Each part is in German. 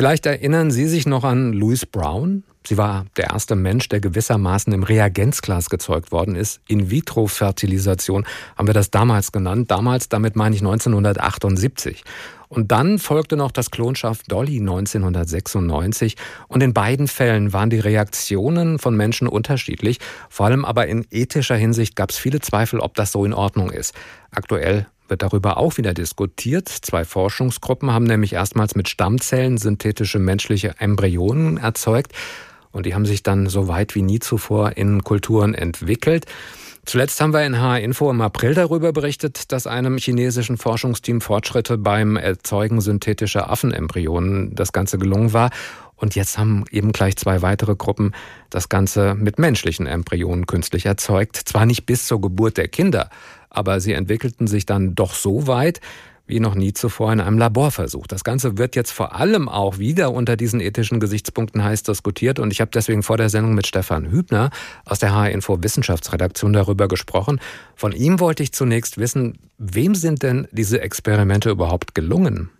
Vielleicht erinnern Sie sich noch an Louise Brown? Sie war der erste Mensch, der gewissermaßen im Reagenzglas gezeugt worden ist. In-vitro-Fertilisation haben wir das damals genannt. Damals, damit meine ich 1978. Und dann folgte noch das Klonschaf Dolly 1996. Und in beiden Fällen waren die Reaktionen von Menschen unterschiedlich. Vor allem aber in ethischer Hinsicht gab es viele Zweifel, ob das so in Ordnung ist. Aktuell wird darüber auch wieder diskutiert. Zwei Forschungsgruppen haben nämlich erstmals mit Stammzellen synthetische menschliche Embryonen erzeugt. Und die haben sich dann so weit wie nie zuvor in Kulturen entwickelt. Zuletzt haben wir in H-Info im April darüber berichtet, dass einem chinesischen Forschungsteam Fortschritte beim Erzeugen synthetischer Affenembryonen das Ganze gelungen war. Und jetzt haben eben gleich zwei weitere Gruppen das Ganze mit menschlichen Embryonen künstlich erzeugt. Zwar nicht bis zur Geburt der Kinder, aber sie entwickelten sich dann doch so weit, wie noch nie zuvor in einem Laborversuch. Das Ganze wird jetzt vor allem auch wieder unter diesen ethischen Gesichtspunkten heiß diskutiert und ich habe deswegen vor der Sendung mit Stefan Hübner aus der HR-Info Wissenschaftsredaktion darüber gesprochen. Von ihm wollte ich zunächst wissen, wem sind denn diese Experimente überhaupt gelungen?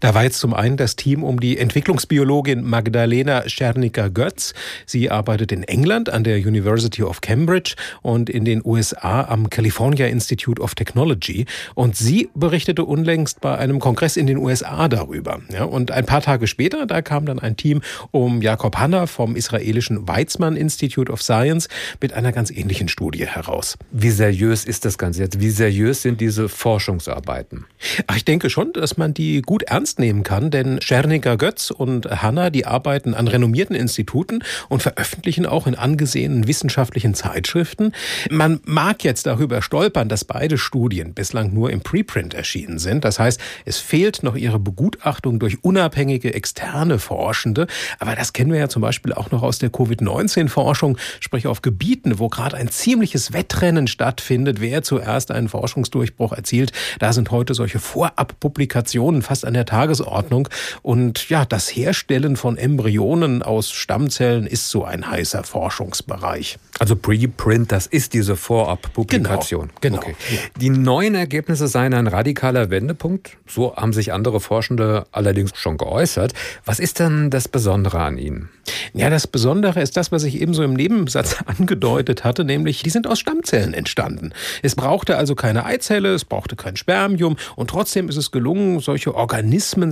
Da war jetzt zum einen das Team um die Entwicklungsbiologin Magdalena Scherniker-Götz. Sie arbeitet in England an der University of Cambridge und in den USA am California Institute of Technology. Und sie berichtete unlängst bei einem Kongress in den USA darüber. Ja, und ein paar Tage später, da kam dann ein Team um Jakob Hanna vom israelischen Weizmann Institute of Science mit einer ganz ähnlichen Studie heraus. Wie seriös ist das Ganze jetzt? Wie seriös sind diese Forschungsarbeiten? Ach, ich denke schon, dass man die gut gut ernst nehmen kann, denn Scherniger Götz und Hanna, die arbeiten an renommierten Instituten und veröffentlichen auch in angesehenen wissenschaftlichen Zeitschriften. Man mag jetzt darüber stolpern, dass beide Studien bislang nur im Preprint erschienen sind. Das heißt, es fehlt noch ihre Begutachtung durch unabhängige externe Forschende. Aber das kennen wir ja zum Beispiel auch noch aus der Covid-19-Forschung, sprich auf Gebieten, wo gerade ein ziemliches Wettrennen stattfindet, wer zuerst einen Forschungsdurchbruch erzielt. Da sind heute solche Vorabpublikationen fast an der Tagesordnung. Und ja, das Herstellen von Embryonen aus Stammzellen ist so ein heißer Forschungsbereich. Also Preprint, das ist diese Vorabpublikation. Genau. genau. Okay. Die neuen Ergebnisse seien ein radikaler Wendepunkt. So haben sich andere Forschende allerdings schon geäußert. Was ist denn das Besondere an ihnen? Ja, das Besondere ist das, was ich eben so im Nebensatz angedeutet hatte, nämlich die sind aus Stammzellen entstanden. Es brauchte also keine Eizelle, es brauchte kein Spermium und trotzdem ist es gelungen, solche Organismen,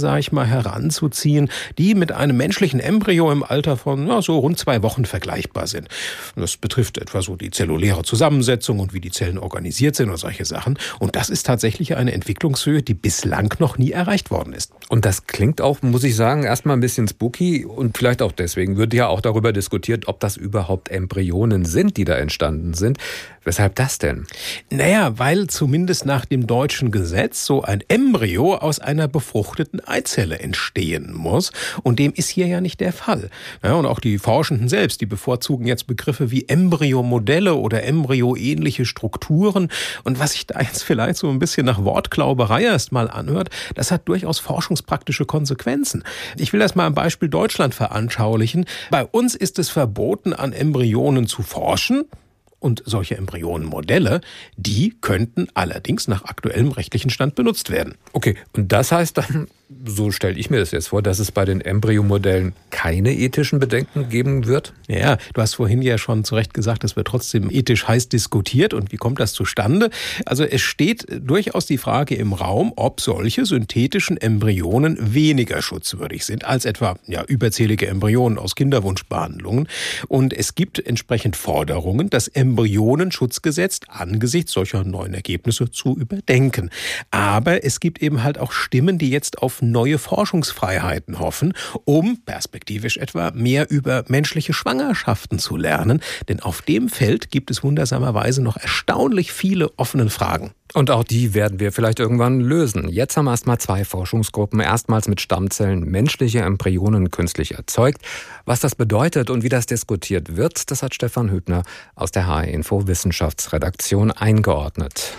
sage ich mal, heranzuziehen, die mit einem menschlichen Embryo im Alter von ja, so rund zwei Wochen vergleichbar sind. Das betrifft etwa so die zelluläre Zusammensetzung und wie die Zellen organisiert sind und solche Sachen. Und das ist tatsächlich eine Entwicklungshöhe, die bislang noch nie erreicht worden ist. Und das klingt auch, muss ich sagen, erstmal ein bisschen spooky und vielleicht auch deswegen wird ja auch darüber diskutiert, ob das überhaupt Embryonen sind, die da entstanden sind. Weshalb das denn? Naja, weil zumindest nach dem deutschen Gesetz so ein Embryo aus einer befruchteten Eizelle entstehen muss. Und dem ist hier ja nicht der Fall. Ja, und auch die Forschenden selbst, die bevorzugen jetzt Begriffe wie Embryomodelle oder embryoähnliche Strukturen. Und was sich da jetzt vielleicht so ein bisschen nach Wortklauberei erst mal anhört, das hat durchaus forschungspraktische Konsequenzen. Ich will das mal am Beispiel Deutschland veranschaulichen. Bei uns ist es verboten, an Embryonen zu forschen. Und solche Embryonenmodelle, die könnten allerdings nach aktuellem rechtlichen Stand benutzt werden. Okay, und das heißt dann, so stelle ich mir das jetzt vor, dass es bei den Embryomodellen keine ethischen Bedenken geben wird? Ja, du hast vorhin ja schon zu Recht gesagt, es wird trotzdem ethisch heiß diskutiert. Und wie kommt das zustande? Also es steht durchaus die Frage im Raum, ob solche synthetischen Embryonen weniger schutzwürdig sind als etwa ja, überzählige Embryonen aus Kinderwunschbehandlungen. Und es gibt entsprechend Forderungen, das Embryonenschutzgesetz angesichts solcher neuen Ergebnisse zu überdenken. Aber es gibt eben halt auch Stimmen, die jetzt neue Forschungsfreiheiten hoffen, um perspektivisch etwa mehr über menschliche Schwangerschaften zu lernen. Denn auf dem Feld gibt es wundersamerweise noch erstaunlich viele offene Fragen. Und auch die werden wir vielleicht irgendwann lösen. Jetzt haben erstmal zwei Forschungsgruppen erstmals mit Stammzellen menschliche Embryonen künstlich erzeugt. Was das bedeutet und wie das diskutiert wird, das hat Stefan Hübner aus der HR Info Wissenschaftsredaktion eingeordnet.